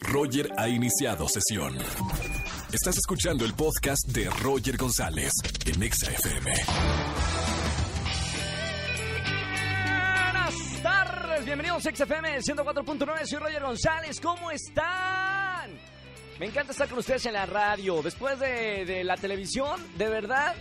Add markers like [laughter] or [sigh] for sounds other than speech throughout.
Roger ha iniciado sesión. Estás escuchando el podcast de Roger González en Exa FM. Buenas tardes, bienvenidos a XFM 104.9, soy Roger González, ¿cómo están? Me encanta estar con ustedes en la radio, después de, de la televisión, de verdad,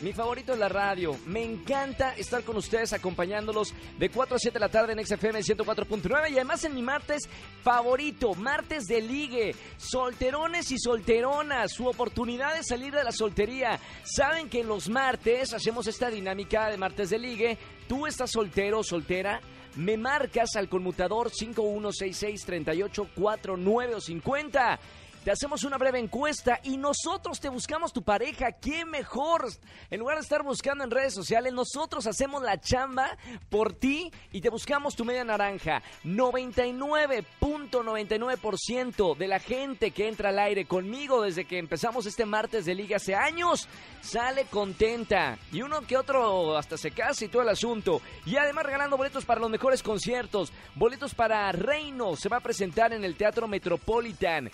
mi favorito es la radio. Me encanta estar con ustedes acompañándolos de 4 a 7 de la tarde en XFM 104.9 y además en mi martes favorito, martes de ligue. Solterones y solteronas, su oportunidad de salir de la soltería. Saben que los martes hacemos esta dinámica de martes de ligue. Tú estás soltero o soltera. Me marcas al conmutador 5166 3849 o 50 te hacemos una breve encuesta y nosotros te buscamos tu pareja. ¿Qué mejor? En lugar de estar buscando en redes sociales, nosotros hacemos la chamba por ti y te buscamos tu media naranja. 99.99% de la gente que entra al aire conmigo desde que empezamos este martes de liga hace años sale contenta. Y uno que otro hasta se casa y todo el asunto. Y además regalando boletos para los mejores conciertos. Boletos para Reino. Se va a presentar en el Teatro Metropolitan.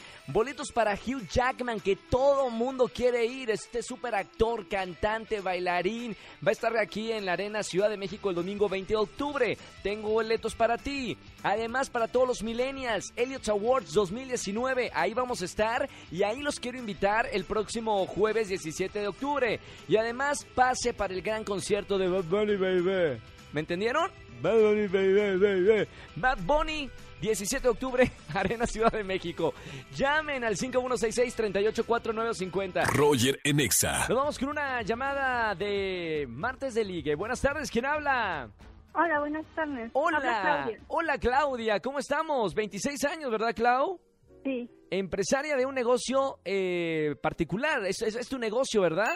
Para Hugh Jackman, que todo mundo quiere ir. Este super actor, cantante, bailarín. Va a estar aquí en la Arena Ciudad de México el domingo 20 de octubre. Tengo boletos para ti. Además, para todos los millennials, Elliot's Awards 2019. Ahí vamos a estar y ahí los quiero invitar el próximo jueves 17 de octubre. Y además, pase para el gran concierto de Bad Bunny, baby. ¿Me entendieron? Bad Bunny, baby, baby. Bad Bunny 17 de octubre, [laughs] Arena Ciudad de México. Llamen al 5166-384950. Roger en Exa. Nos vamos con una llamada de Martes de Ligue. Buenas tardes, ¿quién habla? Hola, buenas tardes. Hola, Habla Claudia. hola Claudia, ¿cómo estamos? 26 años, ¿verdad, Clau? Sí, Empresaria de un negocio eh, particular, es, es- es tu negocio, ¿verdad?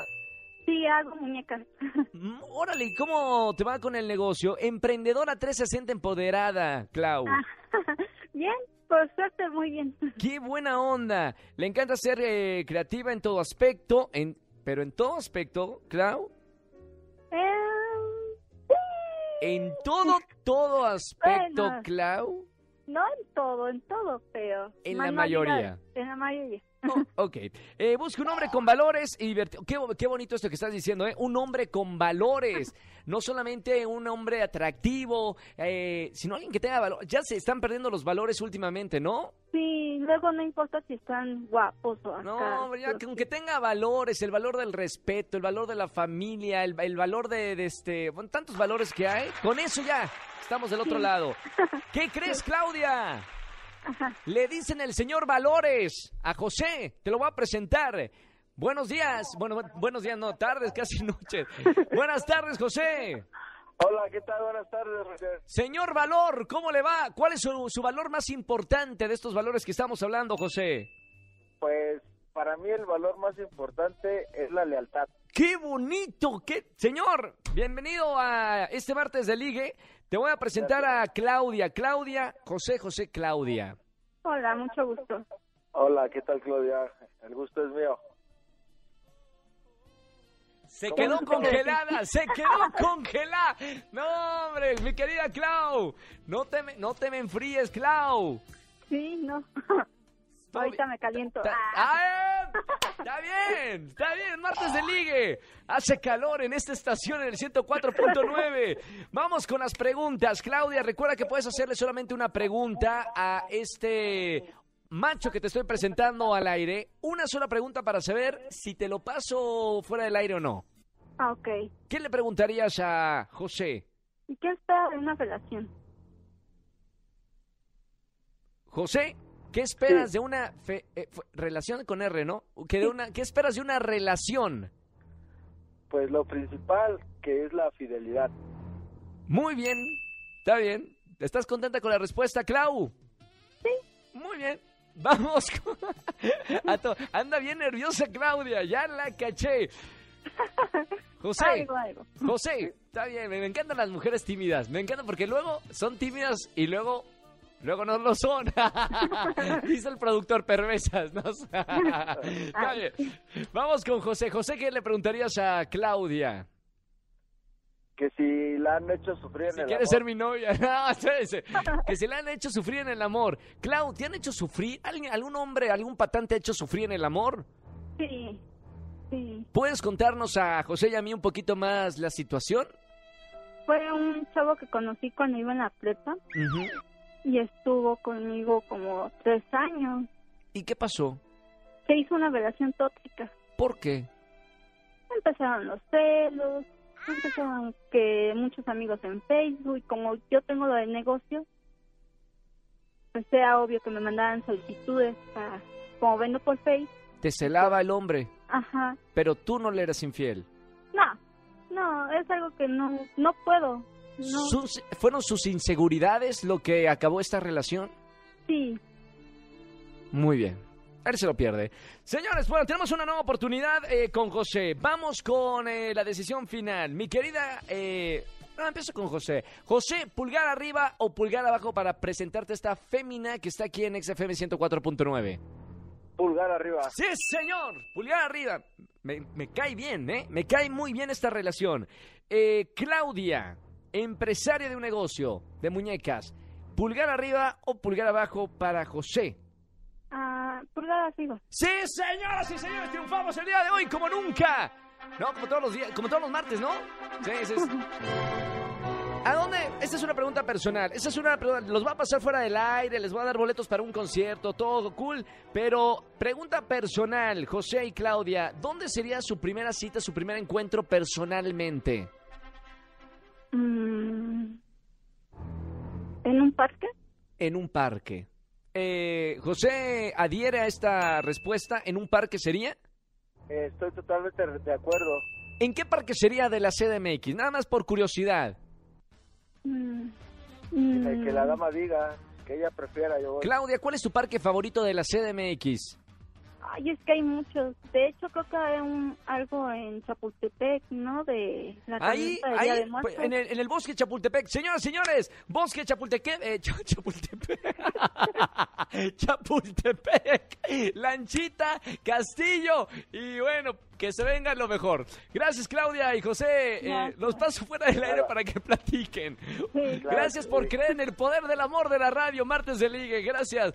Sí, hago muñecas. [laughs] Mm, Órale, ¿y ¿cómo te va con el negocio? Emprendedora 360 empoderada, Clau. Ah. [laughs] bien, por suerte, muy bien. [laughs] ¡Qué buena onda! Le encanta ser eh, creativa en todo aspecto, en, pero en todo aspecto, Clau, Eh, sí. en todo, todo aspecto, Bueno. Clau. No en todo, en todo, pero... En la mayoría. En la mayoría. Ok, eh, busca un hombre con valores y divertido. Qué, bo- qué bonito esto que estás diciendo, ¿eh? Un hombre con valores. No solamente un hombre atractivo, eh, sino alguien que tenga valor. Ya se están perdiendo los valores últimamente, ¿no? Sí, luego no importa si están guapos o acá. No, ya que aunque tenga valores, el valor del respeto, el valor de la familia, el, el valor de, de este, bueno, tantos valores que hay, con eso ya estamos del otro lado. [laughs] ¿Qué crees, Claudia? Le dicen el señor Valores a José, te lo voy a presentar. Buenos días, bueno, bu- buenos días, no, tardes, casi [laughs] noches. Buenas tardes, José. Hola, ¿qué tal? Buenas tardes, Roger. Señor Valor, ¿cómo le va? ¿Cuál es su, su valor más importante de estos valores que estamos hablando, José? Pues para mí el valor más importante es la lealtad. ¡Qué bonito! ¡Qué... Señor, bienvenido a este martes de Ligue. Te voy a presentar a Claudia. Claudia, José, José, Claudia. Hola, mucho gusto. Hola, ¿qué tal, Claudia? El gusto es mío. Se ¿Cómo quedó congelada, [laughs] se quedó congelada. No, hombre, mi querida Clau. No te me, no te me enfríes, Clau. Sí, no. Ahorita me caliento. Ta- Ah. ¡Ah! [laughs] Está bien, está bien, martes de ligue. Hace calor en esta estación en el 104.9. Vamos con las preguntas. Claudia, recuerda que puedes hacerle solamente una pregunta a este macho que te estoy presentando al aire. Una sola pregunta para saber si te lo paso fuera del aire o no. Ah, ok. ¿Qué le preguntarías a José? ¿Y qué espera de una relación? José, ¿qué esperas de una fe- eh, relación con R, no? Que de una, ¿Qué esperas de una relación? Pues lo principal, que es la fidelidad. Muy bien, está bien. ¿Estás contenta con la respuesta, Clau? Sí. Muy bien. [laughs] Vamos con... [laughs] a to- Anda bien nerviosa, Claudia. Ya la caché. [laughs] José, Algo, algo. José, está bien. Me encantan las mujeres tímidas. Me encanta porque luego son tímidas y luego... Luego no lo son. [laughs] Dice el productor perversas. [laughs] Vamos con José. José, ¿qué le preguntarías a Claudia? Que si la han hecho sufrir Si en el amor. ser mi novia. [laughs] No, espérese. que se le han hecho sufrir en el amor. Clau, ¿te han hecho sufrir? ¿Alguien, ¿Algún hombre, algún patán te ha hecho sufrir en el amor? Sí, sí. ¿Puedes contarnos a José y a mí un poquito más la situación? Fue un chavo que conocí cuando iba en la prepa. Y estuvo conmigo como tres años. ¿Y qué pasó? Se hizo una relación tóxica. ¿Por qué? Empezaron los celos, empezaron que muchos amigos en Facebook, y como yo tengo lo de negocio, pues era obvio que me mandaran solicitudes para, como vendo por Facebook, Te celaba el hombre, ajá, pero tú no le eras infiel. no, no, es algo que no, no puedo, no, Sus- ¿Fueron sus inseguridades lo que acabó esta relación? sí, Muy bien. A ver si lo pierde. Señores, bueno, tenemos una nueva oportunidad eh, con José. Vamos con eh, la decisión final. Mi querida... Eh, no, empiezo con José. José, pulgar arriba o pulgar abajo para presentarte esta fémina que está aquí en XFM 104.9. Pulgar arriba. Sí, señor. Pulgar arriba. Me, me cae bien, ¿eh? Me cae muy bien esta relación. Eh, Claudia, empresaria de un negocio de muñecas. ¿Pulgar arriba o pulgar abajo para José? ah, pulgadas arriba, Sí, señoras y señores, triunfamos el día de hoy como nunca. No, como todos los días, como todos los martes, ¿no? Sí, sí, sí. ¿A dónde? Esta es una pregunta personal. Esta es una pregunta. Los va a pasar fuera del aire, les voy a dar boletos para un concierto, todo cool. Pero pregunta personal, José y Claudia, ¿dónde sería su primera cita, su primer encuentro personalmente? Mm, en un parque, En un parque. Eh, José adhiere a esta respuesta. ¿En un parque sería? Eh, estoy totalmente de acuerdo. ¿En qué parque sería de la CDMX? Nada más por curiosidad. Mm, que la mm, dama diga que ella prefiera. Yo voy. Claudia, ¿cuál es tu parque favorito de la CDMX? Ay, es que hay muchos. De hecho, creo que hay un, algo en Chapultepec, ¿no? De la Ahí, de ahí, de en el, en el bosque Chapultepec. Señoras, señores, bosque Chapultepec. eh, Ch- Chapultepec. [laughs] Chapultepec. Lanchita, Castillo. Y bueno, que se venga lo mejor. Gracias, Claudia y José. Eh, los paso fuera del aire para que platiquen. Sí. Gracias por creer en el poder del amor de la radio. Martes de Ligue. Gracias.